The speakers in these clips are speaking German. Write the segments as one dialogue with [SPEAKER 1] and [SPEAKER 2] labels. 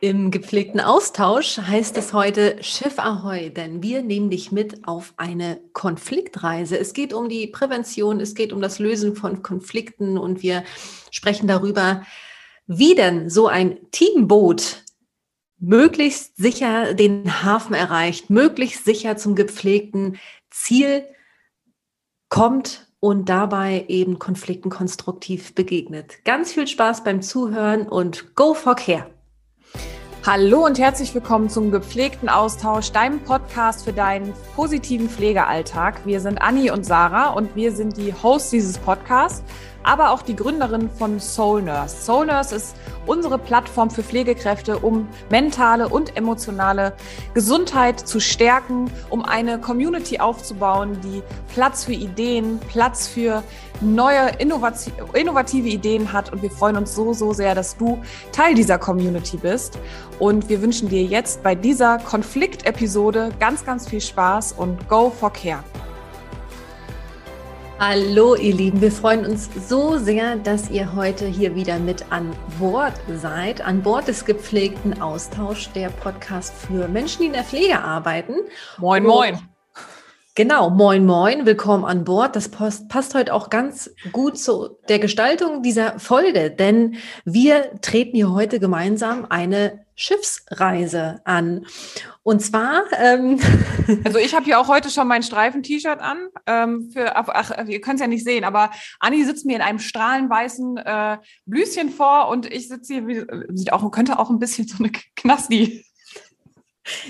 [SPEAKER 1] Im gepflegten Austausch heißt es heute Schiff Ahoi, denn wir nehmen dich mit auf eine Konfliktreise. Es geht um die Prävention, es geht um das Lösen von Konflikten und wir sprechen darüber, wie denn so ein Teamboot möglichst sicher den Hafen erreicht, möglichst sicher zum gepflegten Ziel kommt und dabei eben Konflikten konstruktiv begegnet. Ganz viel Spaß beim Zuhören und go for care!
[SPEAKER 2] Hallo und herzlich willkommen zum gepflegten Austausch, deinem Podcast für deinen positiven Pflegealltag. Wir sind Anni und Sarah und wir sind die Hosts dieses Podcasts aber auch die Gründerin von Soul Nurse. Soul Nurse ist unsere Plattform für Pflegekräfte, um mentale und emotionale Gesundheit zu stärken, um eine Community aufzubauen, die Platz für Ideen, Platz für neue, innovative Ideen hat. Und wir freuen uns so, so sehr, dass du Teil dieser Community bist. Und wir wünschen dir jetzt bei dieser Konfliktepisode ganz, ganz viel Spaß und go for care.
[SPEAKER 1] Hallo ihr Lieben, wir freuen uns so sehr, dass ihr heute hier wieder mit an Bord seid, an Bord des gepflegten Austausch, der Podcast für Menschen, die in der Pflege arbeiten.
[SPEAKER 2] Moin, moin.
[SPEAKER 1] Genau, moin, moin, willkommen an Bord. Das passt, passt heute auch ganz gut zu der Gestaltung dieser Folge, denn wir treten hier heute gemeinsam eine Schiffsreise an. Und zwar. Ähm
[SPEAKER 2] also ich habe hier auch heute schon mein Streifen-T-Shirt an. Ähm, für, ach, ihr könnt es ja nicht sehen, aber Anni sitzt mir in einem strahlenweißen äh, Blüschen vor und ich sitze hier, wie, sieht auch, könnte auch ein bisschen so eine Knasti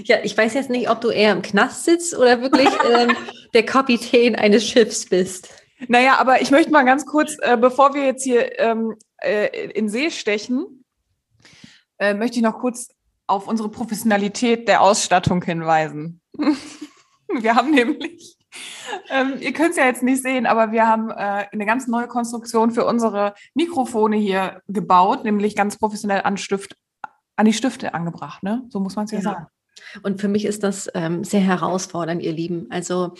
[SPEAKER 1] ja, ich weiß jetzt nicht, ob du eher im Knast sitzt oder wirklich ähm, der Kapitän eines Schiffs bist.
[SPEAKER 2] Naja, aber ich möchte mal ganz kurz, äh, bevor wir jetzt hier ähm, äh, in See stechen, äh, möchte ich noch kurz auf unsere Professionalität der Ausstattung hinweisen. wir haben nämlich, ähm, ihr könnt es ja jetzt nicht sehen, aber wir haben äh, eine ganz neue Konstruktion für unsere Mikrofone hier gebaut, nämlich ganz professionell an Stift, an die Stifte angebracht, ne? So muss man es ja, ja, sagen.
[SPEAKER 1] Und für mich ist das ähm, sehr herausfordernd, ihr Lieben. Also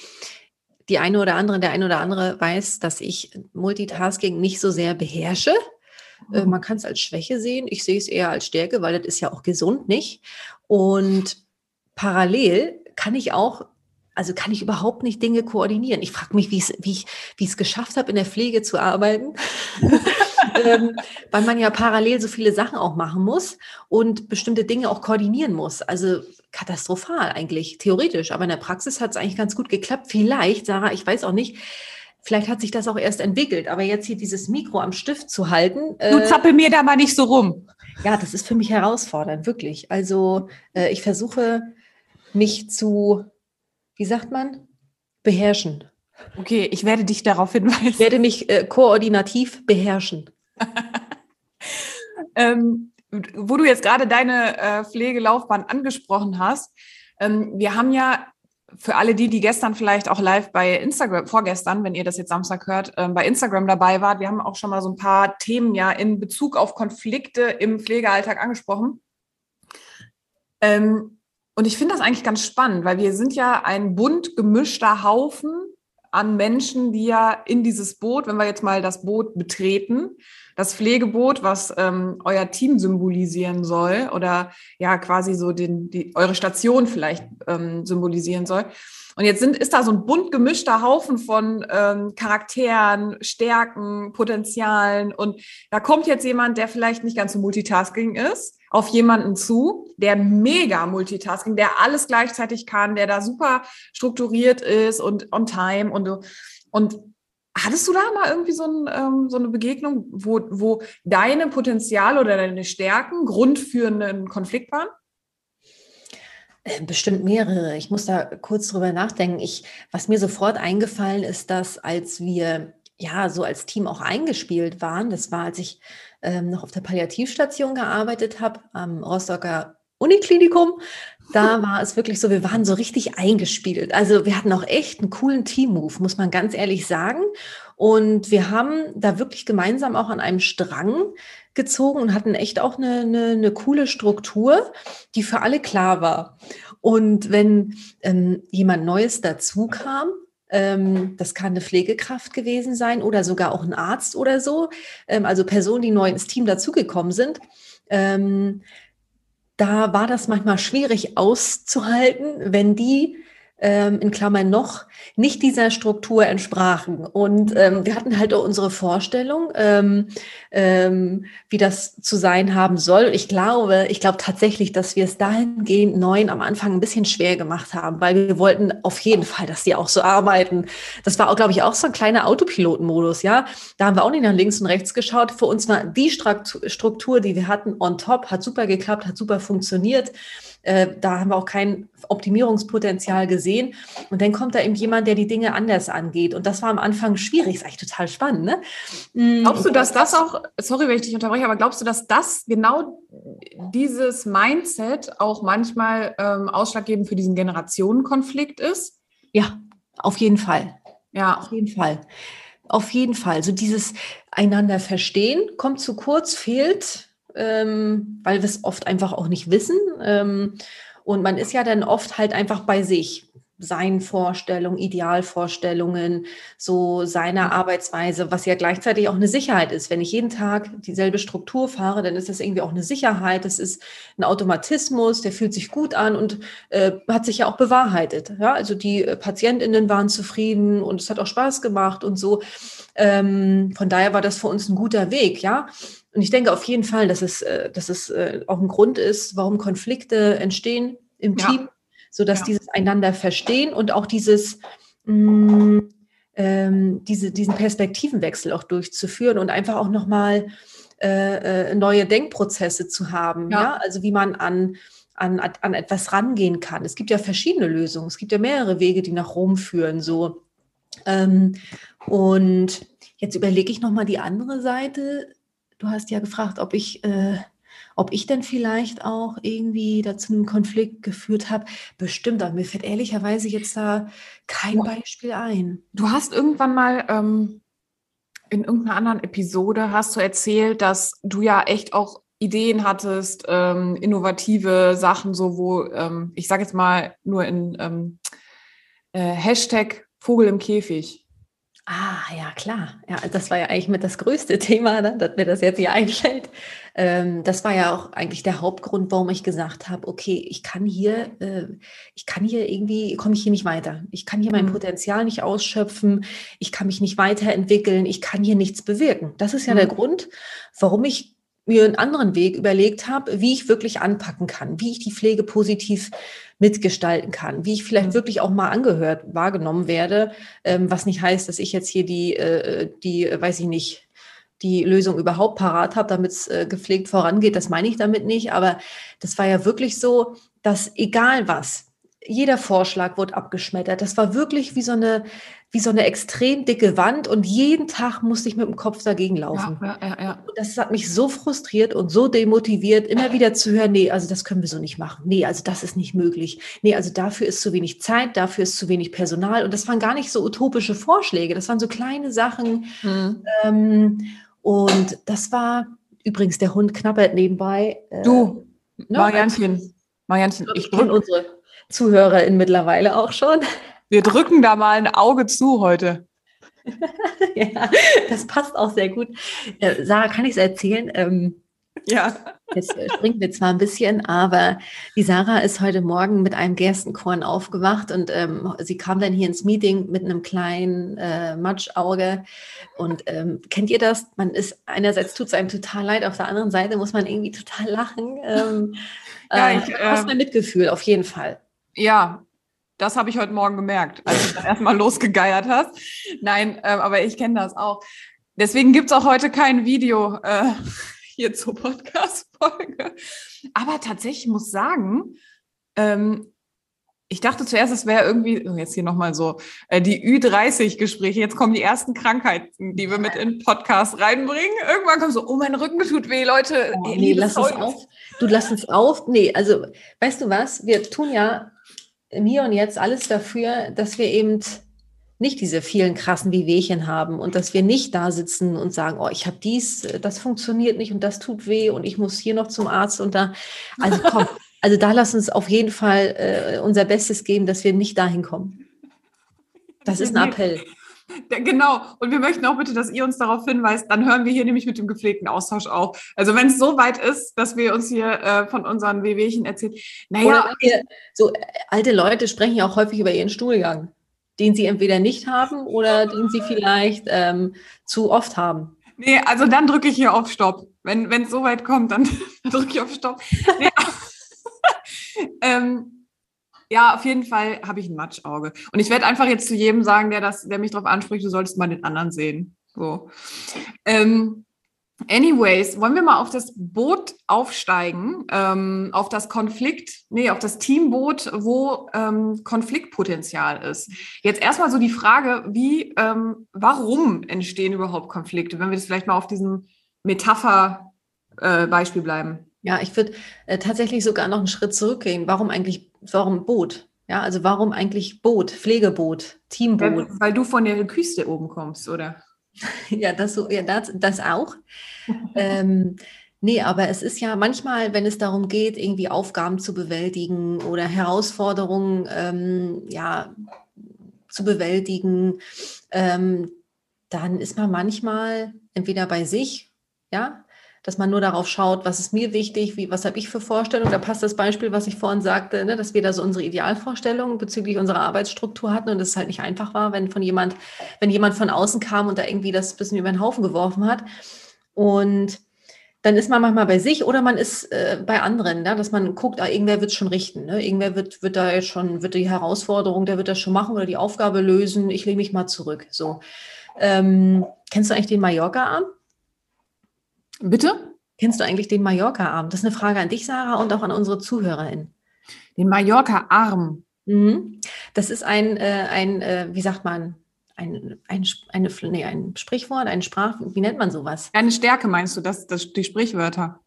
[SPEAKER 1] die eine oder andere, der eine oder andere weiß, dass ich Multitasking nicht so sehr beherrsche. Äh, mhm. man kann es als Schwäche sehen. Ich sehe es eher als Stärke, weil das ist ja auch gesund, nicht? Und parallel kann ich auch also kann ich überhaupt nicht Dinge koordinieren. Ich frage mich, wie ich es geschafft habe, in der Pflege zu arbeiten. ähm, weil man ja parallel so viele Sachen auch machen muss und bestimmte Dinge auch koordinieren muss. Also katastrophal eigentlich, theoretisch. Aber in der Praxis hat es eigentlich ganz gut geklappt. Vielleicht, Sarah, ich weiß auch nicht, vielleicht hat sich das auch erst entwickelt. Aber jetzt hier dieses Mikro am Stift zu halten.
[SPEAKER 2] Du äh, zappel mir da mal nicht so rum.
[SPEAKER 1] Ja, das ist für mich herausfordernd, wirklich. Also äh, ich versuche mich zu, wie sagt man, beherrschen.
[SPEAKER 2] Okay, ich werde dich darauf hinweisen.
[SPEAKER 1] Ich werde mich äh, koordinativ beherrschen.
[SPEAKER 2] ähm, wo du jetzt gerade deine äh, Pflegelaufbahn angesprochen hast, ähm, wir haben ja für alle die, die gestern vielleicht auch live bei Instagram, vorgestern, wenn ihr das jetzt Samstag hört, ähm, bei Instagram dabei wart, wir haben auch schon mal so ein paar Themen ja in Bezug auf Konflikte im Pflegealltag angesprochen. Ähm, und ich finde das eigentlich ganz spannend, weil wir sind ja ein bunt gemischter Haufen an Menschen, die ja in dieses Boot, wenn wir jetzt mal das Boot betreten, das Pflegeboot, was ähm, euer Team symbolisieren soll oder ja quasi so den, die, eure Station vielleicht ähm, symbolisieren soll. Und jetzt sind, ist da so ein bunt gemischter Haufen von ähm, Charakteren, Stärken, Potenzialen. Und da kommt jetzt jemand, der vielleicht nicht ganz so multitasking ist, auf jemanden zu, der mega Multitasking, der alles gleichzeitig kann, der da super strukturiert ist und on time und und Hattest du da mal irgendwie so, ein, ähm, so eine Begegnung, wo, wo deine Potenziale oder deine Stärken Grund für einen Konflikt waren?
[SPEAKER 1] Äh, bestimmt mehrere. Ich muss da kurz drüber nachdenken. Ich, was mir sofort eingefallen ist, dass als wir ja so als Team auch eingespielt waren, das war, als ich ähm, noch auf der Palliativstation gearbeitet habe, am Rostocker Uniklinikum, da war es wirklich so, wir waren so richtig eingespielt. Also wir hatten auch echt einen coolen Team-Move, muss man ganz ehrlich sagen. Und wir haben da wirklich gemeinsam auch an einem Strang gezogen und hatten echt auch eine, eine, eine coole Struktur, die für alle klar war. Und wenn ähm, jemand Neues dazu kam, ähm, das kann eine Pflegekraft gewesen sein oder sogar auch ein Arzt oder so, ähm, also Personen, die neu ins Team dazugekommen sind, ähm, da war das manchmal schwierig auszuhalten, wenn die ähm, in Klammern noch nicht dieser Struktur entsprachen. Und ähm, wir hatten halt auch unsere Vorstellung, ähm, ähm, wie das zu sein haben soll. Ich glaube, ich glaube tatsächlich, dass wir es dahingehend neun am Anfang ein bisschen schwer gemacht haben, weil wir wollten auf jeden Fall, dass die auch so arbeiten. Das war auch, glaube ich, auch so ein kleiner Autopilotenmodus, ja. Da haben wir auch nicht nach links und rechts geschaut. Für uns war die Struktur, die wir hatten, on top, hat super geklappt, hat super funktioniert. Äh, da haben wir auch kein Optimierungspotenzial gesehen. Und dann kommt da eben jemand, der die Dinge anders angeht. Und das war am Anfang schwierig, ist eigentlich total spannend. Ne?
[SPEAKER 2] Mm, glaubst du, dass das auch, sorry, wenn ich dich unterbreche, aber glaubst du, dass das genau dieses Mindset auch manchmal ähm, ausschlaggebend für diesen Generationenkonflikt ist?
[SPEAKER 1] Ja, auf jeden Fall. Ja, auf jeden Fall. Auf jeden Fall. So dieses einander verstehen kommt zu kurz, fehlt ähm, weil wir es oft einfach auch nicht wissen. Ähm, und man ist ja dann oft halt einfach bei sich. Seinen Vorstellungen, Idealvorstellungen, so seiner Arbeitsweise, was ja gleichzeitig auch eine Sicherheit ist. Wenn ich jeden Tag dieselbe Struktur fahre, dann ist das irgendwie auch eine Sicherheit. Das ist ein Automatismus, der fühlt sich gut an und äh, hat sich ja auch bewahrheitet. Ja, also die äh, PatientInnen waren zufrieden und es hat auch Spaß gemacht und so. Ähm, von daher war das für uns ein guter Weg, ja. Und ich denke auf jeden Fall, dass es, äh, dass es äh, auch ein Grund ist, warum Konflikte entstehen im ja. Team, so dass ja. dieses einander verstehen und auch dieses mh, mm, ähm, diese, diesen Perspektivenwechsel auch durchzuführen und einfach auch nochmal äh, äh, neue Denkprozesse zu haben. Ja. ja? Also wie man an, an, an etwas rangehen kann. Es gibt ja verschiedene Lösungen. Es gibt ja mehrere Wege, die nach Rom führen. So. Ähm, und jetzt überlege ich nochmal die andere Seite du hast ja gefragt, ob ich, äh, ob ich denn vielleicht auch irgendwie dazu einen Konflikt geführt habe. Bestimmt, aber mir fällt ehrlicherweise jetzt da kein Beispiel ein.
[SPEAKER 2] Du hast irgendwann mal ähm, in irgendeiner anderen Episode hast du erzählt, dass du ja echt auch Ideen hattest, ähm, innovative Sachen, so wo, ähm, ich sage jetzt mal nur in ähm, äh, Hashtag Vogel im Käfig.
[SPEAKER 1] Ah, ja, klar. Ja, das war ja eigentlich mit das größte Thema, ne, dass mir das jetzt hier einfällt. Ähm, das war ja auch eigentlich der Hauptgrund, warum ich gesagt habe, okay, ich kann hier, äh, ich kann hier irgendwie, komme ich hier nicht weiter. Ich kann hier mein mhm. Potenzial nicht ausschöpfen. Ich kann mich nicht weiterentwickeln. Ich kann hier nichts bewirken. Das ist ja mhm. der Grund, warum ich mir einen anderen Weg überlegt habe, wie ich wirklich anpacken kann, wie ich die Pflege positiv mitgestalten kann, wie ich vielleicht mhm. wirklich auch mal angehört, wahrgenommen werde, ähm, was nicht heißt, dass ich jetzt hier die, äh, die, weiß ich nicht, die Lösung überhaupt parat habe, damit es äh, gepflegt vorangeht. Das meine ich damit nicht. Aber das war ja wirklich so, dass egal was, jeder Vorschlag wurde abgeschmettert. Das war wirklich wie so eine, wie so eine extrem dicke Wand und jeden Tag musste ich mit dem Kopf dagegen laufen. Ja, ja, ja. Das hat mich so frustriert und so demotiviert, immer wieder zu hören, nee, also das können wir so nicht machen. Nee, also das ist nicht möglich. Nee, also dafür ist zu wenig Zeit, dafür ist zu wenig Personal. Und das waren gar nicht so utopische Vorschläge, das waren so kleine Sachen. Mhm. Ähm, und das war übrigens, der Hund knabbert nebenbei.
[SPEAKER 2] Äh, du, ne? Marianchen.
[SPEAKER 1] Marianchen, ich drücke unsere ZuhörerInnen mittlerweile auch schon.
[SPEAKER 2] Wir drücken da mal ein Auge zu heute.
[SPEAKER 1] ja, das passt auch sehr gut. Äh, Sarah, kann ich es erzählen? Ähm, ja. Jetzt äh, springt mir zwar ein bisschen, aber die Sarah ist heute Morgen mit einem Gerstenkorn aufgewacht und ähm, sie kam dann hier ins Meeting mit einem kleinen äh, Matschauge. Und ähm, kennt ihr das? Man ist einerseits tut es einem total leid, auf der anderen Seite muss man irgendwie total lachen. Ähm, ja, ich, äh, hast mein Mitgefühl auf jeden Fall.
[SPEAKER 2] Ja, das habe ich heute Morgen gemerkt, als du erstmal losgegeiert hast. Nein, äh, aber ich kenne das auch. Deswegen gibt es auch heute kein Video äh, hier zur Podcast-Folge. Aber tatsächlich muss sagen, ähm, ich dachte zuerst, es wäre irgendwie, oh, jetzt hier nochmal so, äh, die Ü30-Gespräche. Jetzt kommen die ersten Krankheiten, die wir mit in den Podcast reinbringen. Irgendwann kommt so, oh, mein Rücken tut weh, Leute.
[SPEAKER 1] Oh, nee, lass es auf. Du lass es auf. Nee, also, weißt du was? Wir tun ja mir und jetzt alles dafür, dass wir eben nicht diese vielen krassen Wehwehchen haben und dass wir nicht da sitzen und sagen, oh, ich habe dies, das funktioniert nicht und das tut weh und ich muss hier noch zum Arzt und da. Also komm, also da lass uns auf jeden Fall äh, unser Bestes geben, dass wir nicht dahin kommen. Das ist ein Appell.
[SPEAKER 2] Genau. Und wir möchten auch bitte, dass ihr uns darauf hinweist. Dann hören wir hier nämlich mit dem gepflegten Austausch auf. Also wenn es so weit ist, dass wir uns hier äh, von unseren Wehwehchen erzählen.
[SPEAKER 1] Naja, wir, so äh, alte Leute sprechen ja auch häufig über ihren Stuhlgang, den sie entweder nicht haben oder den sie vielleicht ähm, zu oft haben.
[SPEAKER 2] Nee, also dann drücke ich hier auf Stopp. Wenn es so weit kommt, dann drücke ich auf Stopp. Nee, ähm, ja, auf jeden Fall habe ich ein Matschauge. Und ich werde einfach jetzt zu jedem sagen, der, das, der mich darauf anspricht, du solltest mal den anderen sehen. So. Ähm, anyways, wollen wir mal auf das Boot aufsteigen, ähm, auf das Konflikt, nee, auf das Teamboot, wo ähm, Konfliktpotenzial ist. Jetzt erstmal so die Frage, wie, ähm, warum entstehen überhaupt Konflikte, wenn wir das vielleicht mal auf diesem Metapher-Beispiel äh, bleiben?
[SPEAKER 1] Ja, ich würde äh, tatsächlich sogar noch einen Schritt zurückgehen. Warum eigentlich, warum Boot? Ja, also warum eigentlich Boot, Pflegeboot, Teamboot?
[SPEAKER 2] Ja, weil du von der Küste oben kommst, oder?
[SPEAKER 1] ja, das, so, ja, das, das auch. ähm, nee, aber es ist ja manchmal, wenn es darum geht, irgendwie Aufgaben zu bewältigen oder Herausforderungen ähm, ja, zu bewältigen, ähm, dann ist man manchmal entweder bei sich, ja, dass man nur darauf schaut, was ist mir wichtig, wie, was habe ich für Vorstellungen. Da passt das Beispiel, was ich vorhin sagte, ne, dass wir da so unsere Idealvorstellungen bezüglich unserer Arbeitsstruktur hatten und es halt nicht einfach war, wenn von jemand, wenn jemand von außen kam und da irgendwie das bisschen über den Haufen geworfen hat. Und dann ist man manchmal bei sich oder man ist äh, bei anderen, ja, dass man guckt, ah, irgendwer wird es schon richten. Ne? Irgendwer wird, wird da jetzt schon, wird die Herausforderung, der wird das schon machen oder die Aufgabe lösen. Ich lege mich mal zurück. So. Ähm, kennst du eigentlich den Mallorca-Arm?
[SPEAKER 2] Bitte?
[SPEAKER 1] Kennst du eigentlich den Mallorca-Arm? Das ist eine Frage an dich, Sarah, und auch an unsere ZuhörerInnen.
[SPEAKER 2] Den Mallorca-Arm?
[SPEAKER 1] Mhm. Das ist ein, äh, ein äh, wie sagt man, ein, ein, eine, nee, ein Sprichwort, ein Sprach, wie nennt man sowas?
[SPEAKER 2] Eine Stärke meinst du, das, das, die Sprichwörter?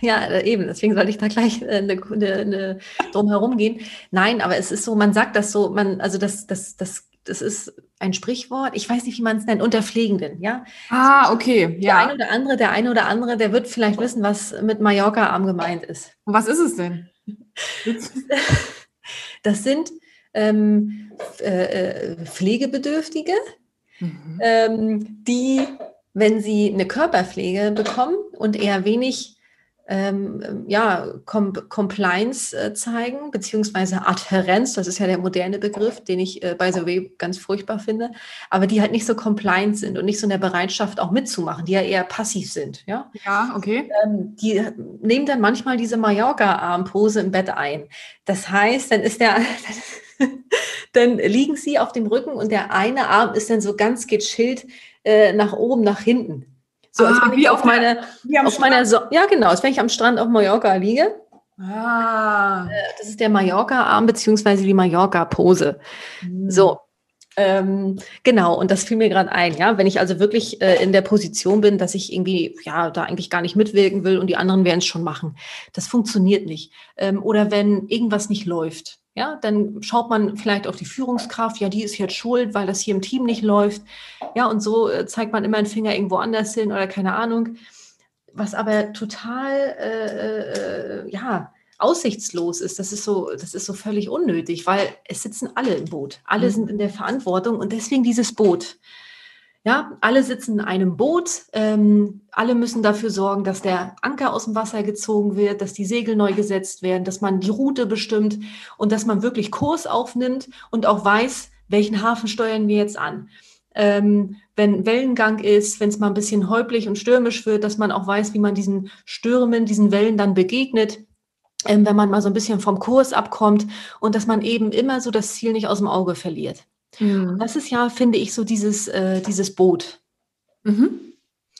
[SPEAKER 1] Ja, äh, eben, deswegen sollte ich da gleich äh, eine, eine, eine drum herum gehen. Nein, aber es ist so, man sagt das so, man, also das, das, das das ist ein Sprichwort, ich weiß nicht, wie man es nennt, unter Pflegenden, ja.
[SPEAKER 2] Ah, okay,
[SPEAKER 1] ja. Der eine oder andere, der eine oder andere, der wird vielleicht wissen, was mit Mallorca-Arm gemeint ist.
[SPEAKER 2] Und was ist es denn?
[SPEAKER 1] das sind ähm, äh, äh, Pflegebedürftige, mhm. ähm, die, wenn sie eine Körperpflege bekommen und eher wenig ähm, ja, Com Compliance äh, zeigen, beziehungsweise Adherenz, das ist ja der moderne Begriff, den ich äh, by the way ganz furchtbar finde, aber die halt nicht so compliant sind und nicht so in der Bereitschaft auch mitzumachen, die ja eher passiv sind. Ja,
[SPEAKER 2] ja okay.
[SPEAKER 1] Ähm, die nehmen dann manchmal diese Mallorca-Armpose im Bett ein. Das heißt, dann ist der, dann liegen sie auf dem Rücken und der eine Arm ist dann so ganz gechillt äh, nach oben, nach hinten. So, als ah, wenn ich auf, meine, auf meiner, so ja genau, als wenn ich am Strand auf Mallorca liege. Ah. Äh, das ist der Mallorca-Arm beziehungsweise die Mallorca-Pose. Mhm. So, ähm, genau, und das fiel mir gerade ein, ja. Wenn ich also wirklich äh, in der Position bin, dass ich irgendwie, ja, da eigentlich gar nicht mitwirken will und die anderen werden es schon machen. Das funktioniert nicht. Ähm, oder wenn irgendwas nicht läuft. Ja, dann schaut man vielleicht auf die Führungskraft, ja, die ist jetzt schuld, weil das hier im Team nicht läuft. Ja, und so äh, zeigt man immer einen Finger irgendwo anders hin oder keine Ahnung. Was aber total, äh, äh, ja, aussichtslos ist, das ist so, das ist so völlig unnötig, weil es sitzen alle im Boot. Alle mhm. sind in der Verantwortung und deswegen dieses Boot. Ja, alle sitzen in einem Boot, ähm, alle müssen dafür sorgen, dass der Anker aus dem Wasser gezogen wird, dass die Segel neu gesetzt werden, dass man die Route bestimmt und dass man wirklich Kurs aufnimmt und auch weiß, welchen Hafen steuern wir jetzt an. Ähm, wenn Wellengang ist, wenn es mal ein bisschen häublich und stürmisch wird, dass man auch weiß, wie man diesen Stürmen, diesen Wellen dann begegnet, ähm, wenn man mal so ein bisschen vom Kurs abkommt und dass man eben immer so das Ziel nicht aus dem Auge verliert. Mhm. Das ist ja, finde ich, so dieses, äh, dieses Boot. Mhm.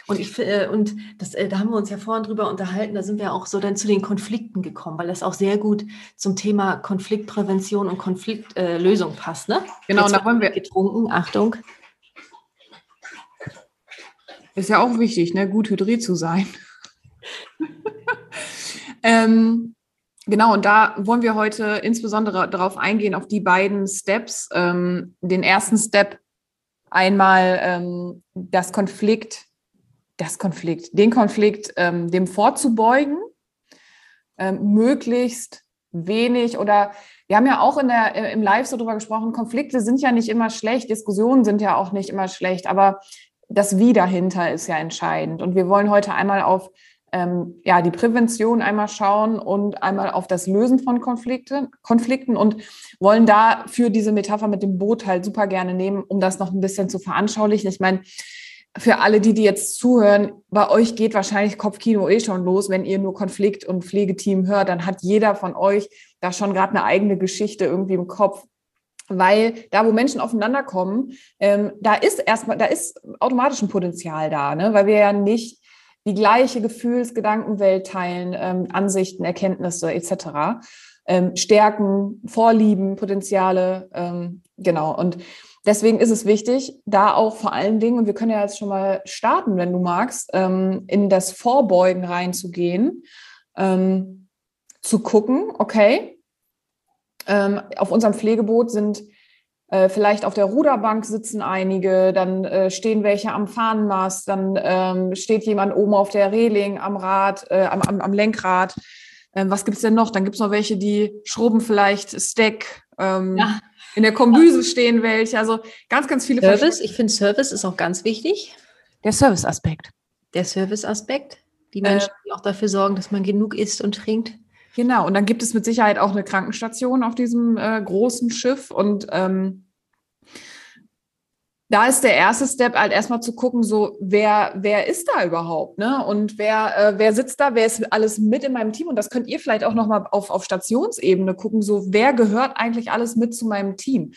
[SPEAKER 1] Und ich äh, und das, äh, da haben wir uns ja vorhin drüber unterhalten, da sind wir auch so dann zu den Konflikten gekommen, weil das auch sehr gut zum Thema Konfliktprävention und Konfliktlösung äh, passt, ne?
[SPEAKER 2] Genau, Jetzt da wollen wir
[SPEAKER 1] getrunken, Achtung.
[SPEAKER 2] Ist ja auch wichtig, ne, gut hydriert zu sein. ähm, Genau, und da wollen wir heute insbesondere darauf eingehen, auf die beiden Steps. Ähm, den ersten Step einmal ähm, das Konflikt, das Konflikt, den Konflikt ähm, dem vorzubeugen, ähm, möglichst wenig oder wir haben ja auch in der, äh, im Live so drüber gesprochen, Konflikte sind ja nicht immer schlecht, Diskussionen sind ja auch nicht immer schlecht, aber das Wie dahinter ist ja entscheidend. Und wir wollen heute einmal auf ähm, ja, die Prävention einmal schauen und einmal auf das Lösen von Konflikte, Konflikten und wollen da für diese Metapher mit dem Boot halt super gerne nehmen, um das noch ein bisschen zu veranschaulichen. Ich meine, für alle, die, die jetzt zuhören, bei euch geht wahrscheinlich Kopfkino eh schon los. Wenn ihr nur Konflikt- und Pflegeteam hört, dann hat jeder von euch da schon gerade eine eigene Geschichte irgendwie im Kopf. Weil da, wo Menschen aufeinander kommen, ähm, da ist erstmal, da ist automatisch ein Potenzial da, ne? weil wir ja nicht die gleiche Gefühlsgedankenwelt teilen, ähm, Ansichten, Erkenntnisse etc. Ähm, Stärken, Vorlieben, Potenziale, ähm, genau. Und deswegen ist es wichtig, da auch vor allen Dingen, und wir können ja jetzt schon mal starten, wenn du magst, ähm, in das Vorbeugen reinzugehen, ähm, zu gucken, okay, ähm, auf unserem Pflegeboot sind äh, vielleicht auf der Ruderbank sitzen einige, dann äh, stehen welche am Fahnenmast, dann ähm, steht jemand oben auf der Reling am Rad, äh, am, am, am, Lenkrad. Ähm, was gibt's denn noch? Dann gibt's noch welche, die schrubben vielleicht Stack. Ähm, ja. In der Kombüse stehen welche. Also ganz, ganz viele.
[SPEAKER 1] Service, ich finde Service ist auch ganz wichtig.
[SPEAKER 2] Der Service-Aspekt.
[SPEAKER 1] Der Service-Aspekt. Die Menschen, die auch dafür sorgen, dass man genug isst und trinkt.
[SPEAKER 2] Genau, und dann gibt es mit Sicherheit auch eine Krankenstation auf diesem äh, großen Schiff. Und ähm, da ist der erste Step halt erstmal zu gucken, so wer, wer ist da überhaupt, ne? Und wer, äh, wer sitzt da, wer ist alles mit in meinem Team? Und das könnt ihr vielleicht auch nochmal auf, auf Stationsebene gucken, so wer gehört eigentlich alles mit zu meinem Team?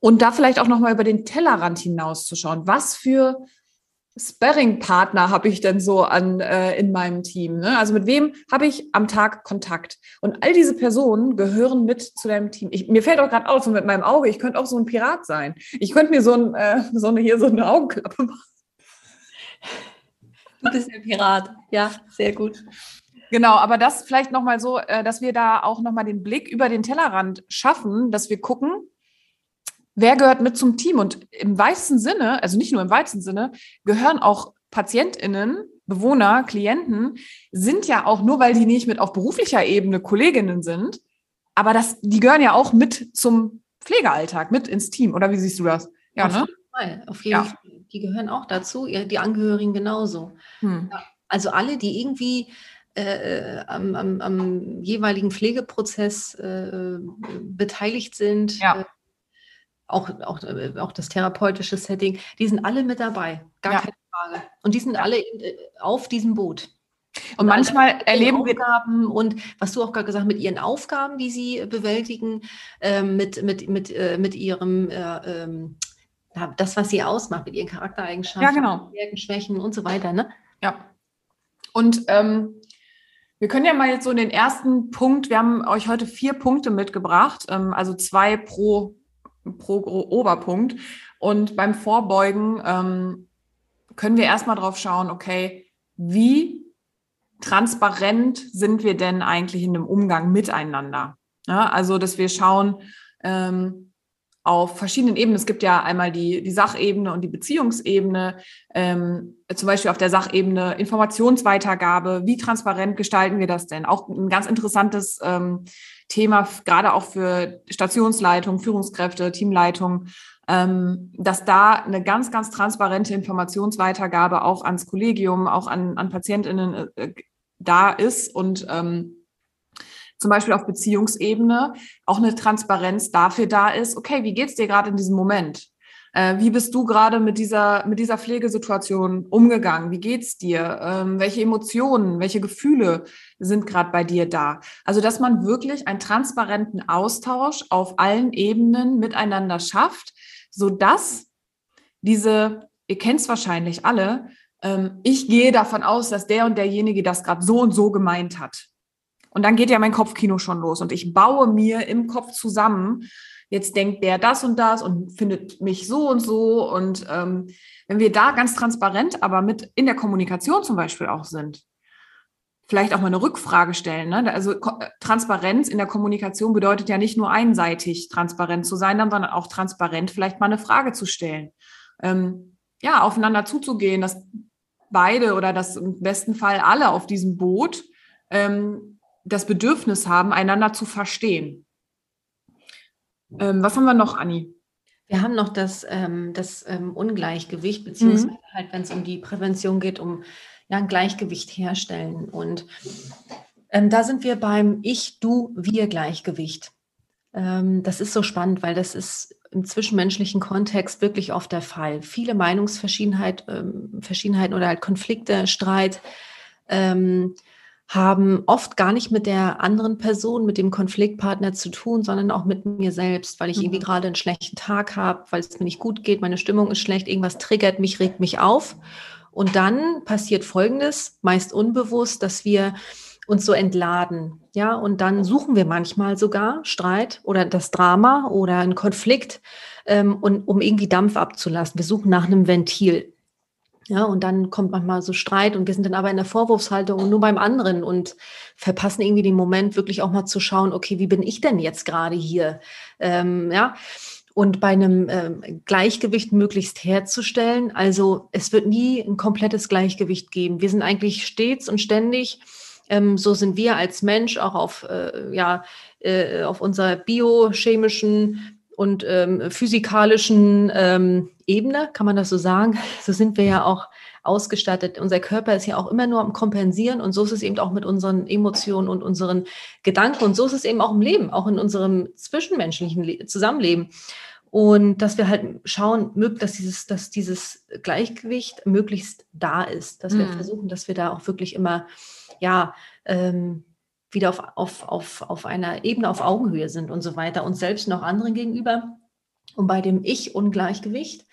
[SPEAKER 2] Und da vielleicht auch nochmal über den Tellerrand hinauszuschauen. Was für Sparring-Partner habe ich denn so an äh, in meinem Team? Ne? Also mit wem habe ich am Tag Kontakt? Und all diese Personen gehören mit zu deinem Team. Ich, mir fällt auch gerade auf, so mit meinem Auge, ich könnte auch so ein Pirat sein. Ich könnte mir so, ein, äh, so eine hier so eine Augenklappe machen.
[SPEAKER 1] Du bist ein Pirat, ja, sehr gut.
[SPEAKER 2] Genau, aber das vielleicht nochmal so, äh, dass wir da auch nochmal den Blick über den Tellerrand schaffen, dass wir gucken, wer gehört mit zum Team? Und im weitesten Sinne, also nicht nur im weitesten Sinne, gehören auch PatientInnen, Bewohner, Klienten, sind ja auch nur, weil die nicht mit auf beruflicher Ebene Kolleginnen sind, aber das, die gehören ja auch mit zum Pflegealltag, mit ins Team. Oder wie siehst du das?
[SPEAKER 1] Ja, auf ne? jeden Fall, auf jeden ja. Fall. Die gehören auch dazu, die Angehörigen genauso. Hm. Also alle, die irgendwie äh, äh, am, am, am, jeweiligen Pflegeprozess äh, beteiligt sind, ja. Äh, auch, auch, äh, auch das therapeutische Setting, die sind alle mit dabei, gar ja. keine Frage. Und die sind alle äh, auf diesem Boot.
[SPEAKER 2] Und, und manchmal erleben
[SPEAKER 1] wir Aufgaben und was du auch gerade gesagt hast, mit ihren Aufgaben, die sie bewältigen, äh, mit, mit, mit, äh, mit ihrem äh, ähm, das, was sie ausmacht, mit ihren Charaktereigenschaften, ja,
[SPEAKER 2] genau.
[SPEAKER 1] Stärken, Schwächen und so weiter. Ne?
[SPEAKER 2] Ja. Und ähm, wir können ja mal jetzt so in den ersten Punkt, wir haben euch heute vier Punkte mitgebracht, ähm, also zwei pro pro Oberpunkt. Und beim Vorbeugen ähm, können wir erstmal drauf schauen, okay, wie transparent sind wir denn eigentlich in dem Umgang miteinander? Ja, also, dass wir schauen ähm, auf verschiedenen Ebenen. Es gibt ja einmal die, die Sachebene und die Beziehungsebene. Ähm, zum Beispiel auf der Sachebene Informationsweitergabe. Wie transparent gestalten wir das denn? Auch ein ganz interessantes ähm, Thema, gerade auch für Stationsleitung, Führungskräfte, Teamleitung, ähm, dass da eine ganz, ganz transparente Informationsweitergabe auch ans Kollegium, auch an, an PatientInnen äh, äh, da ist und ähm, zum Beispiel auf Beziehungsebene auch eine Transparenz dafür da ist, okay, wie geht's dir gerade in diesem Moment? Äh, wie bist du gerade mit dieser, mit dieser Pflegesituation umgegangen? Wie geht's dir? Ähm, welche Emotionen, welche Gefühle sind gerade bei dir da? Also, dass man wirklich einen transparenten Austausch auf allen Ebenen miteinander schafft, so dass diese, ihr kennt es wahrscheinlich alle, ähm, ich gehe davon aus, dass der und derjenige das gerade so und so gemeint hat. Und dann geht ja mein Kopfkino schon los und ich baue mir im Kopf zusammen, jetzt denkt der das und das und findet mich so und so. Und ähm, wenn wir da ganz transparent aber mit in der Kommunikation zum Beispiel auch sind, vielleicht auch mal eine Rückfrage stellen. Ne? Also Transparenz in der Kommunikation bedeutet ja nicht nur einseitig transparent zu sein, sondern auch transparent vielleicht mal eine Frage zu stellen. Ähm, ja, aufeinander zuzugehen, dass beide oder dass im besten Fall alle auf diesem Boot ähm, das Bedürfnis haben, einander zu verstehen. Ähm, was haben wir noch, Anni?
[SPEAKER 1] Wir haben noch das, ähm, das ähm, Ungleichgewicht, beziehungsweise mhm. halt, wenn es um die Prävention geht, um ja, ein Gleichgewicht herstellen. Und ähm, da sind wir beim Ich-Du-Wir-Gleichgewicht. Ähm, das ist so spannend, weil das ist im zwischenmenschlichen Kontext wirklich oft der Fall. Viele Meinungsverschiedenheit, ähm, Verschiedenheiten oder halt Konflikte, Streit ähm, haben oft gar nicht mit der anderen Person, mit dem Konfliktpartner zu tun, sondern auch mit mir selbst, weil ich mhm. irgendwie gerade einen schlechten Tag habe, weil es mir nicht gut geht, meine Stimmung ist schlecht, irgendwas triggert mich, regt mich auf. Und dann passiert Folgendes, meist unbewusst, dass wir uns so entladen. Ja, und dann suchen wir manchmal sogar Streit oder das Drama oder einen Konflikt, ähm, und, um irgendwie Dampf abzulassen. Wir suchen nach einem Ventil. Ja, und dann kommt manchmal so Streit und wir sind dann aber in der Vorwurfshaltung und nur beim anderen und verpassen irgendwie den Moment, wirklich auch mal zu schauen, okay, wie bin ich denn jetzt gerade hier? Ähm, ja, und bei einem ähm, Gleichgewicht möglichst herzustellen. Also es wird nie ein komplettes Gleichgewicht geben. Wir sind eigentlich stets und ständig ähm, so sind wir als Mensch auch auf, äh, ja, äh, auf unserer biochemischen und ähm, physikalischen ähm, Ebene, kann man das so sagen. So sind wir ja auch ausgestattet. Unser Körper ist ja auch immer nur am Kompensieren und so ist es eben auch mit unseren Emotionen und unseren Gedanken und so ist es eben auch im Leben, auch in unserem zwischenmenschlichen Le Zusammenleben. Und dass wir halt schauen, dass dieses, dass dieses Gleichgewicht möglichst da ist, dass wir mhm. versuchen, dass wir da auch wirklich immer ja, ähm, wieder auf, auf, auf, auf einer Ebene auf Augenhöhe sind und so weiter, uns selbst noch anderen gegenüber. Und bei dem Ich-Ungleichgewicht,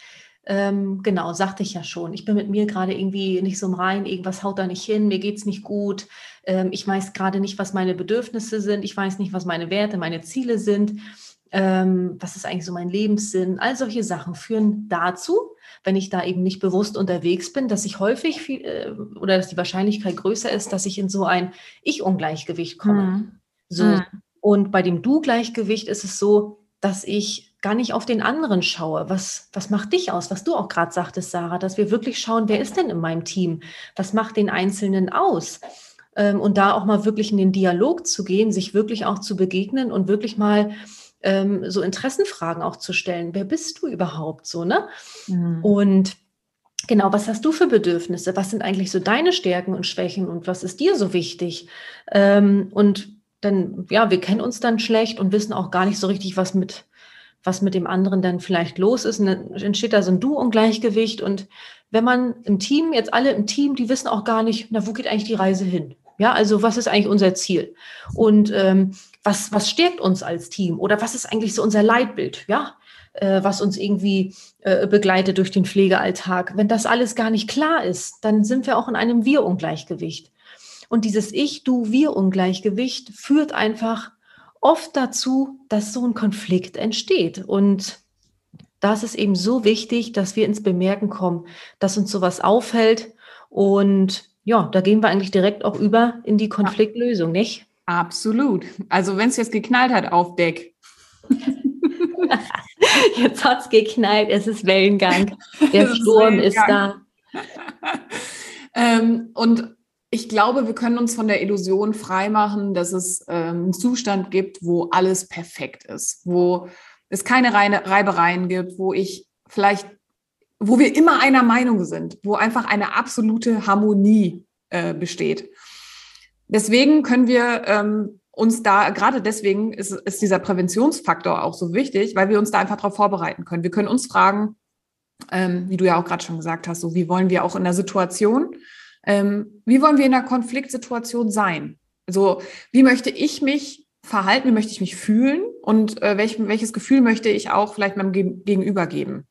[SPEAKER 1] ähm, genau, sagte ich ja schon, ich bin mit mir gerade irgendwie nicht so im Rein, irgendwas haut da nicht hin, mir geht es nicht gut, ähm, ich weiß gerade nicht, was meine Bedürfnisse sind, ich weiß nicht, was meine Werte, meine Ziele sind, ähm, was ist eigentlich so mein Lebenssinn, all solche Sachen führen dazu, wenn ich da eben nicht bewusst unterwegs bin, dass ich häufig viel, äh, oder dass die Wahrscheinlichkeit größer ist, dass ich in so ein Ich-Ungleichgewicht komme. Mhm. So. Mhm. Und bei dem Du-Gleichgewicht ist es so, dass ich gar nicht auf den anderen schaue. Was, was macht dich aus? Was du auch gerade sagtest, Sarah, dass wir wirklich schauen, wer ist denn in meinem Team? Was macht den Einzelnen aus? Ähm, und da auch mal wirklich in den Dialog zu gehen, sich wirklich auch zu begegnen und wirklich mal ähm, so Interessenfragen auch zu stellen. Wer bist du überhaupt so, ne? Mhm. Und Genau, was hast du für Bedürfnisse? Was sind eigentlich so deine Stärken und Schwächen und was ist dir so wichtig? Ähm, und dann, ja, wir kennen uns dann schlecht und wissen auch gar nicht so richtig, was mit, was mit dem anderen dann vielleicht los ist. Und dann entsteht da so ein Du-Ungleichgewicht. Und wenn man im Team, jetzt alle im Team, die wissen auch gar nicht, na, wo geht eigentlich die Reise hin? Ja, also was ist eigentlich unser Ziel? Und ähm, was, was stärkt uns als Team? Oder was ist eigentlich so unser Leitbild? Ja, äh, was uns irgendwie äh, begleitet durch den Pflegealltag. Wenn das alles gar nicht klar ist, dann sind wir auch in einem Wir-Ungleichgewicht. Und dieses Ich-Du-Wir-Ungleichgewicht führt einfach oft dazu, dass so ein Konflikt entsteht. Und da ist es eben so wichtig, dass wir ins Bemerken kommen, dass uns sowas auffällt und ja, da gehen wir eigentlich direkt auch über in die Konfliktlösung, nicht?
[SPEAKER 2] Absolut. Also wenn es jetzt geknallt hat auf Deck.
[SPEAKER 1] jetzt hat es geknallt, es ist Wellengang. Der Sturm ist da.
[SPEAKER 2] ähm, und ich glaube, wir können uns von der Illusion freimachen, dass es ähm, einen Zustand gibt, wo alles perfekt ist, wo es keine Reibereien gibt, wo ich vielleicht wo wir immer einer Meinung sind, wo einfach eine absolute Harmonie äh, besteht. Deswegen können wir ähm, uns da, gerade deswegen ist, ist dieser Präventionsfaktor auch so wichtig, weil wir uns da einfach darauf vorbereiten können. Wir können uns fragen, ähm, wie du ja auch gerade schon gesagt hast, so wie wollen wir auch in der Situation, ähm, wie wollen wir in der Konfliktsituation sein? Also wie möchte ich mich verhalten, wie möchte ich mich fühlen und äh, welch, welches Gefühl möchte ich auch vielleicht meinem Gegenüber geben?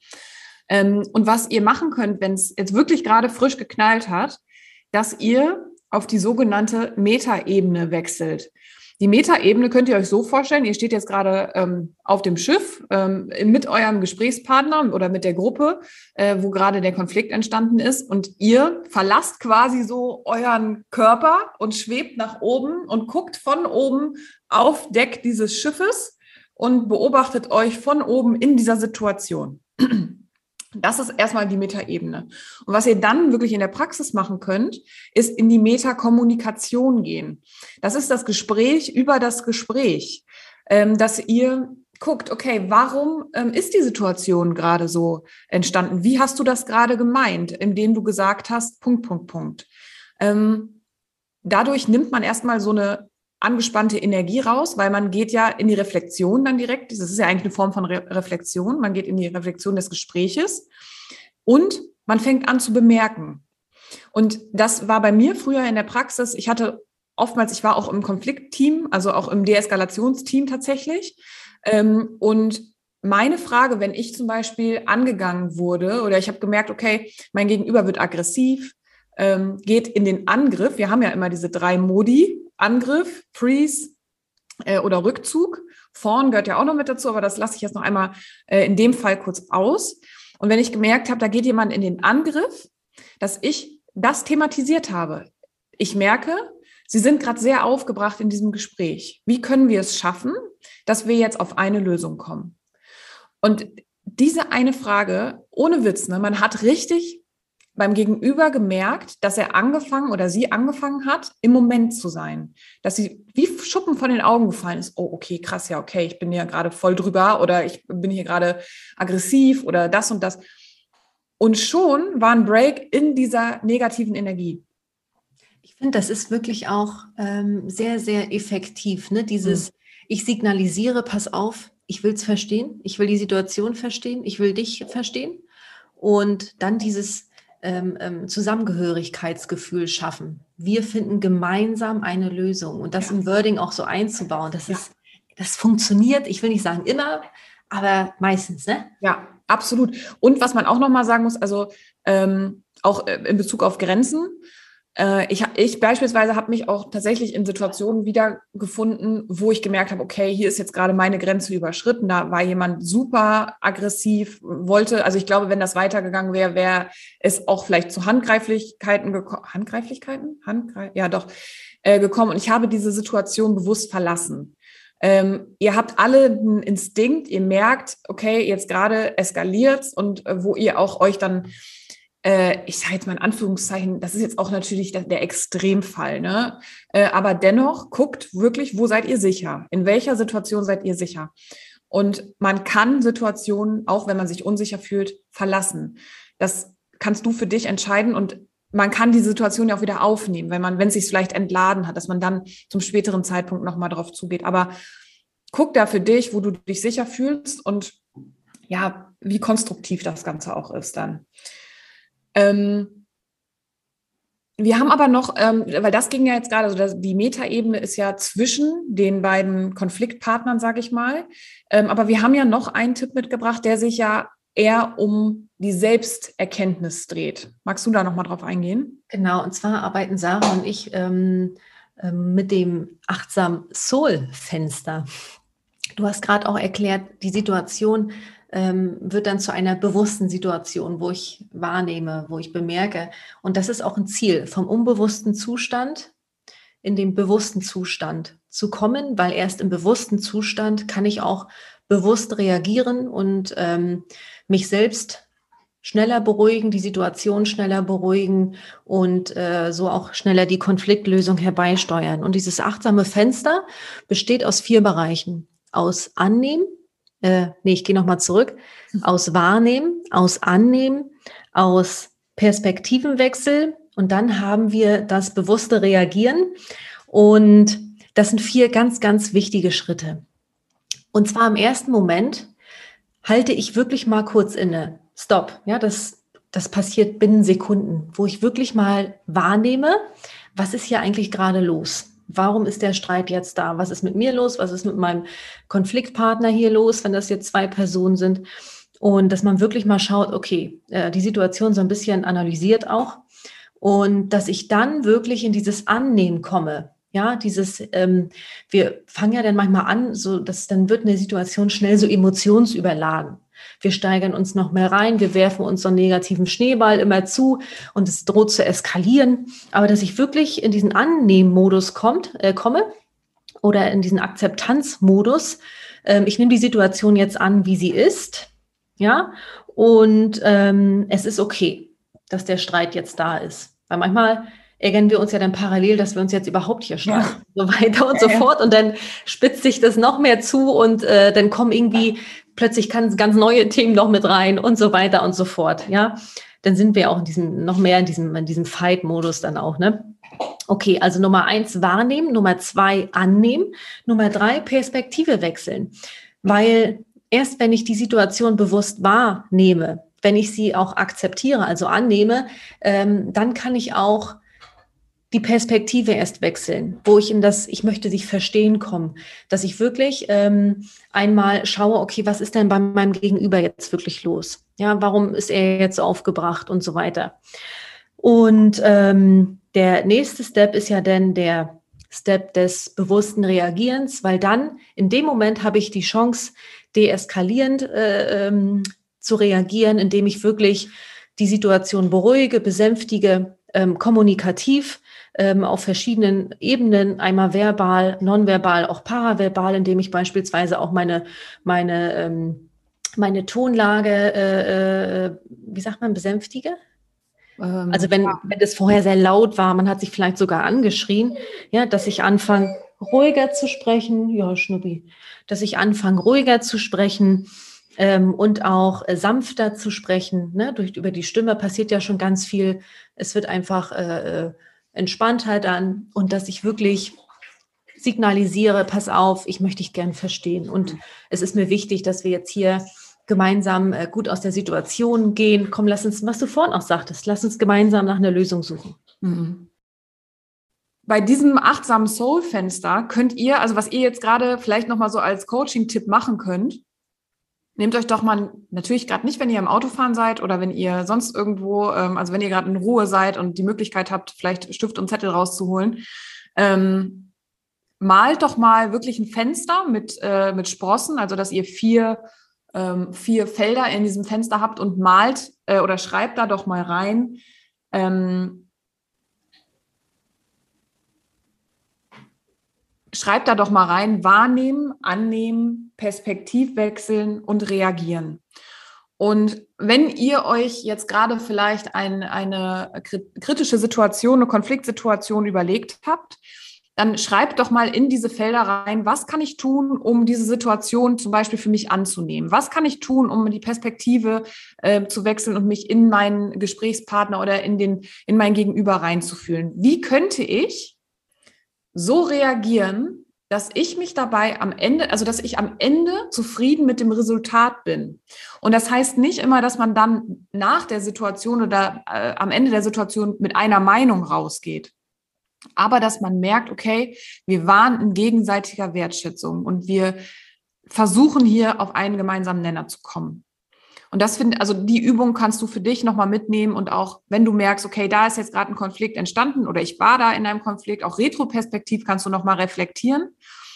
[SPEAKER 2] Ähm, und was ihr machen könnt, wenn es jetzt wirklich gerade frisch geknallt hat, dass ihr auf die sogenannte Metaebene wechselt. Die Metaebene könnt ihr euch so vorstellen, ihr steht jetzt gerade ähm, auf dem Schiff ähm, mit eurem Gesprächspartner oder mit der Gruppe, äh, wo gerade der Konflikt entstanden ist und ihr verlasst quasi so euren Körper und schwebt nach oben und guckt von oben auf Deck dieses Schiffes und beobachtet euch von oben in dieser Situation. Das ist erstmal die Metaebene. Und was ihr dann wirklich in der Praxis machen könnt, ist in die Metakommunikation gehen. Das ist das Gespräch über das Gespräch, ähm, dass ihr guckt, okay, warum ähm, ist die Situation gerade so entstanden? Wie hast du das gerade gemeint, indem du gesagt hast, Punkt, Punkt, Punkt. Ähm, dadurch nimmt man erstmal so eine angespannte Energie raus, weil man geht ja in die Reflexion dann direkt. Das ist ja eigentlich eine Form von Re Reflexion. Man geht in die Reflexion des Gespräches und man fängt an zu bemerken. Und das war bei mir früher in der Praxis. Ich hatte oftmals, ich war auch im Konfliktteam, also auch im Deeskalationsteam tatsächlich. Ähm, und meine Frage, wenn ich zum Beispiel angegangen wurde oder ich habe gemerkt, okay, mein Gegenüber wird aggressiv, ähm, geht in den Angriff. Wir haben ja immer diese drei Modi, Angriff, Freeze äh, oder Rückzug. Vorn gehört ja auch noch mit dazu, aber das lasse ich jetzt noch einmal äh, in dem Fall kurz aus. Und wenn ich gemerkt habe, da geht jemand in den Angriff, dass ich das thematisiert habe. Ich merke, Sie sind gerade sehr aufgebracht in diesem Gespräch. Wie können wir es schaffen, dass wir jetzt auf eine Lösung kommen? Und diese eine Frage, ohne Witz, ne, man hat richtig beim Gegenüber gemerkt, dass er angefangen oder sie angefangen hat, im Moment zu sein. Dass sie wie Schuppen von den Augen gefallen ist. Oh, okay, krass, ja, okay, ich bin ja gerade voll drüber oder ich bin hier gerade aggressiv oder das und das. Und schon war ein Break in dieser negativen Energie.
[SPEAKER 1] Ich finde, das ist wirklich auch ähm, sehr, sehr effektiv. Ne? Dieses, mhm. ich signalisiere, pass auf, ich will es verstehen, ich will die Situation verstehen, ich will dich verstehen. Und dann dieses, ähm, ähm, Zusammengehörigkeitsgefühl schaffen. Wir finden gemeinsam eine Lösung und das ja. im Wording auch so einzubauen. Das ja. ist, das funktioniert. Ich will nicht sagen immer, aber meistens, ne?
[SPEAKER 2] Ja, absolut. Und was man auch noch mal sagen muss, also ähm, auch äh, in Bezug auf Grenzen. Äh, ich, ich beispielsweise habe mich auch tatsächlich in Situationen wiedergefunden, wo ich gemerkt habe, okay, hier ist jetzt gerade meine Grenze überschritten. Da war jemand super aggressiv, wollte, also ich glaube, wenn das weitergegangen wäre, wäre es auch vielleicht zu Handgreiflichkeiten gekommen. Handgreiflichkeiten? Handgreif ja, doch, äh, gekommen. Und ich habe diese Situation bewusst verlassen. Ähm, ihr habt alle einen Instinkt, ihr merkt, okay, jetzt gerade eskaliert und äh, wo ihr auch euch dann äh, ich sage jetzt mal in Anführungszeichen, das ist jetzt auch natürlich der, Extremfall, ne? Äh, aber dennoch guckt wirklich, wo seid ihr sicher? In welcher Situation seid ihr sicher? Und man kann Situationen, auch wenn man sich unsicher fühlt, verlassen. Das kannst du für dich entscheiden und man kann die Situation ja auch wieder aufnehmen, wenn man, wenn es sich vielleicht entladen hat, dass man dann zum späteren Zeitpunkt nochmal drauf zugeht. Aber guck da für dich, wo du dich sicher fühlst und ja, wie konstruktiv das Ganze auch ist dann. Ähm, wir haben aber noch, ähm, weil das ging ja jetzt gerade, also das, die Metaebene ist ja zwischen den beiden Konfliktpartnern, sage ich mal. Ähm, aber wir haben ja noch einen Tipp mitgebracht, der sich ja eher um die Selbsterkenntnis dreht. Magst du da noch mal drauf eingehen?
[SPEAKER 1] Genau, und zwar arbeiten Sarah und ich ähm, ähm mit dem achtsam Soul-Fenster. Du hast gerade auch erklärt, die Situation ähm, wird dann zu einer bewussten Situation, wo ich wahrnehme, wo ich bemerke. Und das ist auch ein Ziel, vom unbewussten Zustand in den bewussten Zustand zu kommen, weil erst im bewussten Zustand kann ich auch bewusst reagieren und ähm, mich selbst schneller beruhigen, die Situation schneller beruhigen und äh, so auch schneller die Konfliktlösung herbeisteuern. Und dieses achtsame Fenster besteht aus vier Bereichen. Aus Annehmen, äh, nee, ich gehe nochmal zurück, aus Wahrnehmen, aus Annehmen, aus Perspektivenwechsel und dann haben wir das bewusste Reagieren und das sind vier ganz, ganz wichtige Schritte. Und zwar im ersten Moment halte ich wirklich mal kurz inne. Stopp. Ja, das, das passiert binnen Sekunden, wo ich wirklich mal wahrnehme, was ist hier eigentlich gerade los? Warum ist der Streit jetzt da? Was ist mit mir los? Was ist mit meinem Konfliktpartner hier los, wenn das jetzt zwei Personen sind? Und dass man wirklich mal schaut, okay, äh, die Situation so ein bisschen analysiert auch. Und dass ich dann wirklich in dieses Annehmen komme. Ja, dieses, ähm, wir fangen ja dann manchmal an, so dass dann wird eine Situation schnell so emotionsüberladen. Wir steigern uns noch mehr rein, wir werfen uns so einen negativen Schneeball immer zu und es droht zu eskalieren. Aber dass ich wirklich in diesen Annehmmodus kommt, äh, komme oder in diesen Akzeptanzmodus, äh, ich nehme die Situation jetzt an, wie sie ist, ja, Und ähm, es ist okay, dass der Streit jetzt da ist. Weil manchmal ärgern wir uns ja dann parallel, dass wir uns jetzt überhaupt hier streiten ja. so weiter und ja, so fort. Und dann spitzt sich das noch mehr zu und äh, dann kommen irgendwie plötzlich ganz, ganz neue Themen noch mit rein und so weiter und so fort. Ja, dann sind wir auch in diesem, noch mehr in diesem, in diesem Fight-Modus dann auch, ne? Okay, also Nummer eins wahrnehmen, Nummer zwei annehmen, Nummer drei Perspektive wechseln. Weil erst wenn ich die Situation bewusst wahrnehme, wenn ich sie auch akzeptiere, also annehme, ähm, dann kann ich auch die Perspektive erst wechseln, wo ich in das, ich möchte dich verstehen kommen, dass ich wirklich ähm, einmal schaue, okay, was ist denn bei meinem Gegenüber jetzt wirklich los? Ja, warum ist er jetzt aufgebracht und so weiter? Und ähm, der nächste Step ist ja dann der Step des bewussten Reagierens, weil dann in dem Moment habe ich die Chance, deeskalierend äh, ähm, zu reagieren, indem ich wirklich die Situation beruhige, besänftige, ähm, kommunikativ ähm, auf verschiedenen Ebenen, einmal verbal, nonverbal, auch paraverbal, indem ich beispielsweise auch meine, meine, ähm, meine Tonlage, äh, äh, wie sagt man, besänftige? Ähm, also wenn, ja. wenn es vorher sehr laut war, man hat sich vielleicht sogar angeschrien, ja, dass ich anfange, ruhiger zu sprechen, ja, Schnuppi, dass ich anfange, ruhiger zu sprechen ähm, und auch äh, sanfter zu sprechen. Ne? Durch, über die Stimme passiert ja schon ganz viel. Es wird einfach äh, äh Entspanntheit an und dass ich wirklich signalisiere, pass auf, ich möchte dich gern verstehen. Und mhm. es ist mir wichtig, dass wir jetzt hier gemeinsam äh, gut aus der Situation gehen. Komm, lass uns, was du vorhin auch sagtest, lass uns gemeinsam nach einer Lösung suchen. Mhm.
[SPEAKER 2] Bei diesem achtsamen Soul-Fenster könnt ihr, also was ihr jetzt gerade vielleicht nochmal so als Coaching-Tipp machen könnt, nehmt euch doch mal, natürlich gerade nicht, wenn ihr im Autofahren seid oder wenn ihr sonst irgendwo, ähm, also wenn ihr gerade in Ruhe seid und die Möglichkeit habt, vielleicht Stift und Zettel rauszuholen, ähm, malt doch mal wirklich ein Fenster mit, äh, mit Sprossen, also dass ihr vier ähm, vier Felder in diesem Fenster habt und malt äh, oder schreibt da doch mal rein. Ähm, schreibt da doch mal rein, wahrnehmen, annehmen, Perspektiv wechseln und reagieren. Und wenn ihr euch jetzt gerade vielleicht ein, eine kritische Situation, eine Konfliktsituation überlegt habt, dann schreibt doch mal in diese Felder rein, was kann ich tun, um diese Situation zum Beispiel für mich anzunehmen? Was kann ich tun, um die Perspektive äh, zu wechseln und mich in meinen Gesprächspartner oder in, den, in mein Gegenüber reinzufühlen? Wie könnte ich so reagieren, dass ich mich dabei am Ende, also dass ich am Ende zufrieden mit dem Resultat bin. Und das heißt nicht immer, dass man dann nach der Situation oder äh, am Ende der Situation mit einer Meinung rausgeht aber dass man merkt, okay, wir waren in gegenseitiger Wertschätzung und wir versuchen hier auf einen gemeinsamen Nenner zu kommen. Und das finde, also die Übung kannst du für dich nochmal mitnehmen und auch, wenn du merkst, okay, da ist jetzt gerade ein Konflikt entstanden oder ich war da in einem Konflikt, auch retroperspektiv kannst du nochmal reflektieren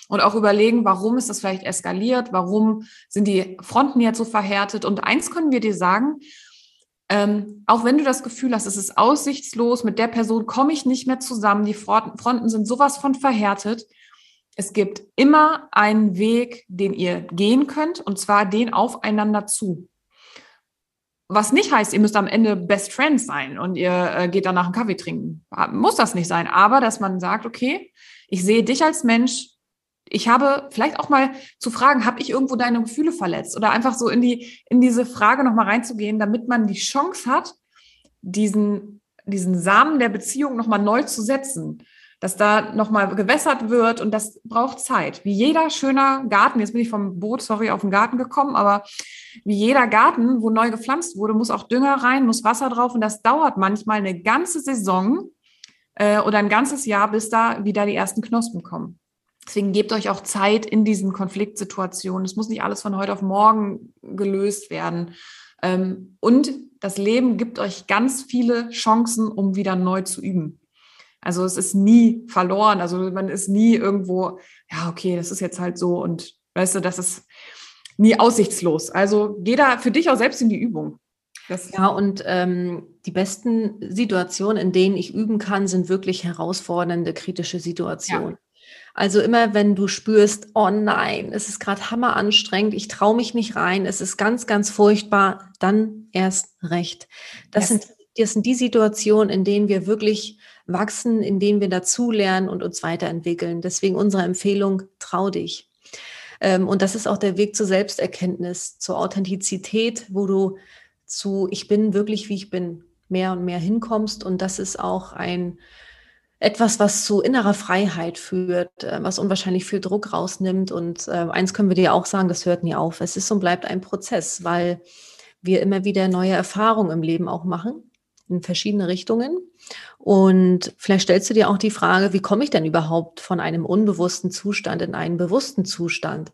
[SPEAKER 2] und auch überlegen, warum ist das vielleicht eskaliert, warum sind die Fronten jetzt so verhärtet. Und eins können wir dir sagen, ähm, auch wenn du das Gefühl hast, es ist aussichtslos, mit der Person komme ich nicht mehr zusammen, die Fronten sind sowas von verhärtet. Es gibt immer einen Weg, den ihr gehen könnt, und zwar den aufeinander zu. Was nicht heißt, ihr müsst am Ende Best Friends sein und ihr äh, geht danach einen Kaffee trinken. Muss das nicht sein, aber dass man sagt, okay, ich sehe dich als Mensch, ich habe vielleicht auch mal zu fragen, habe ich irgendwo deine Gefühle verletzt? Oder einfach so in die, in diese Frage nochmal reinzugehen, damit man die Chance hat, diesen, diesen Samen der Beziehung nochmal neu zu setzen. Dass da nochmal gewässert wird und das braucht Zeit. Wie jeder schöner Garten, jetzt bin ich vom Boot, sorry, auf den Garten gekommen, aber wie jeder Garten, wo neu gepflanzt wurde, muss auch Dünger rein, muss Wasser drauf und das dauert manchmal eine ganze Saison äh, oder ein ganzes Jahr, bis da wieder die ersten Knospen kommen. Deswegen gebt euch auch Zeit in diesen Konfliktsituationen. Es muss nicht alles von heute auf morgen gelöst werden. Ähm, und das Leben gibt euch ganz viele Chancen, um wieder neu zu üben. Also es ist nie verloren. Also man ist nie irgendwo, ja, okay, das ist jetzt halt so und weißt du, das ist nie aussichtslos. Also geh da für dich auch selbst in die Übung.
[SPEAKER 1] Das ja, und ähm, die besten Situationen, in denen ich üben kann, sind wirklich herausfordernde, kritische Situationen. Ja. Also immer, wenn du spürst, oh nein, es ist gerade hammer anstrengend, ich traue mich nicht rein, es ist ganz, ganz furchtbar, dann erst recht. Das, yes. sind, das sind die Situationen, in denen wir wirklich wachsen, in denen wir dazulernen und uns weiterentwickeln. Deswegen unsere Empfehlung, trau dich. Ähm, und das ist auch der Weg zur Selbsterkenntnis, zur Authentizität, wo du zu ich bin wirklich, wie ich bin, mehr und mehr hinkommst. Und das ist auch ein etwas, was zu innerer Freiheit führt, äh, was unwahrscheinlich viel Druck rausnimmt. Und äh, eins können wir dir auch sagen, das hört nie auf. Es ist und bleibt ein Prozess, weil wir immer wieder neue Erfahrungen im Leben auch machen, in verschiedene Richtungen. Und vielleicht stellst du dir auch die Frage, wie komme ich denn überhaupt von einem unbewussten Zustand in einen bewussten Zustand?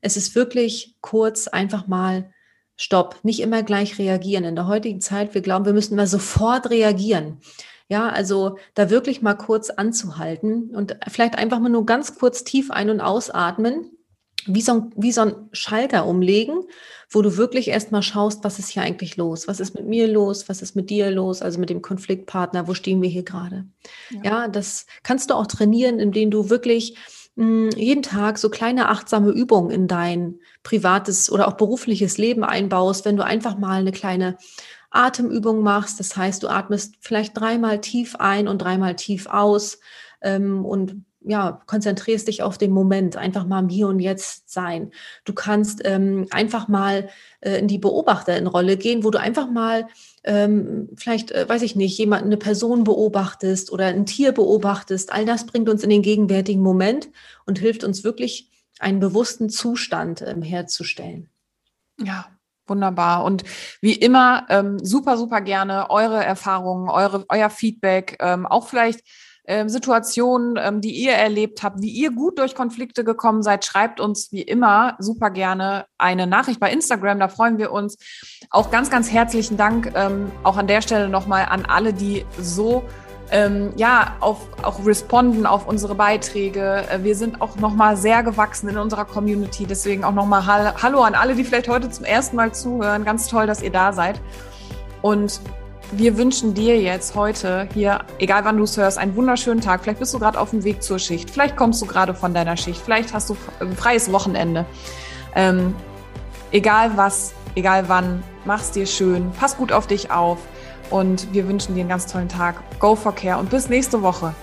[SPEAKER 1] Es ist wirklich kurz einfach mal Stopp, nicht immer gleich reagieren. In der heutigen Zeit, wir glauben, wir müssen immer sofort reagieren. Ja, also da wirklich mal kurz anzuhalten und vielleicht einfach mal nur ganz kurz tief ein- und ausatmen, wie so, ein, wie so ein Schalter umlegen, wo du wirklich erstmal schaust, was ist hier eigentlich los? Was ist mit mir los? Was ist mit dir los? Also mit dem Konfliktpartner, wo stehen wir hier gerade? Ja. ja, das kannst du auch trainieren, indem du wirklich hm, jeden Tag so kleine achtsame Übungen in dein privates oder auch berufliches Leben einbaust, wenn du einfach mal eine kleine Atemübung machst. Das heißt, du atmest vielleicht dreimal tief ein und dreimal tief aus ähm, und ja, konzentrierst dich auf den Moment, einfach mal im Hier und Jetzt sein. Du kannst ähm, einfach mal äh, in die Beobachterin-Rolle gehen, wo du einfach mal ähm, vielleicht, äh, weiß ich nicht, jemand, eine Person beobachtest oder ein Tier beobachtest. All das bringt uns in den gegenwärtigen Moment und hilft uns wirklich, einen bewussten Zustand ähm, herzustellen.
[SPEAKER 2] Ja, Wunderbar. Und wie immer, ähm, super, super gerne eure Erfahrungen, eure, euer Feedback, ähm, auch vielleicht ähm, Situationen, ähm, die ihr erlebt habt, wie ihr gut durch Konflikte gekommen seid, schreibt uns wie immer super gerne eine Nachricht bei Instagram. Da freuen wir uns. Auch ganz, ganz herzlichen Dank ähm, auch an der Stelle nochmal an alle, die so ähm, ja, auf, auch responden auf unsere Beiträge. Äh, wir sind auch nochmal sehr gewachsen in unserer Community. Deswegen auch nochmal Hallo an alle, die vielleicht heute zum ersten Mal zuhören. Ganz toll, dass ihr da seid. Und wir wünschen dir jetzt heute hier, egal wann du es hörst, einen wunderschönen Tag. Vielleicht bist du gerade auf dem Weg zur Schicht. Vielleicht kommst du gerade von deiner Schicht. Vielleicht hast du ein freies Wochenende. Ähm, egal was, egal wann, mach's dir schön. Pass gut auf dich auf. Und wir wünschen dir einen ganz tollen Tag. Go for Care und bis nächste Woche.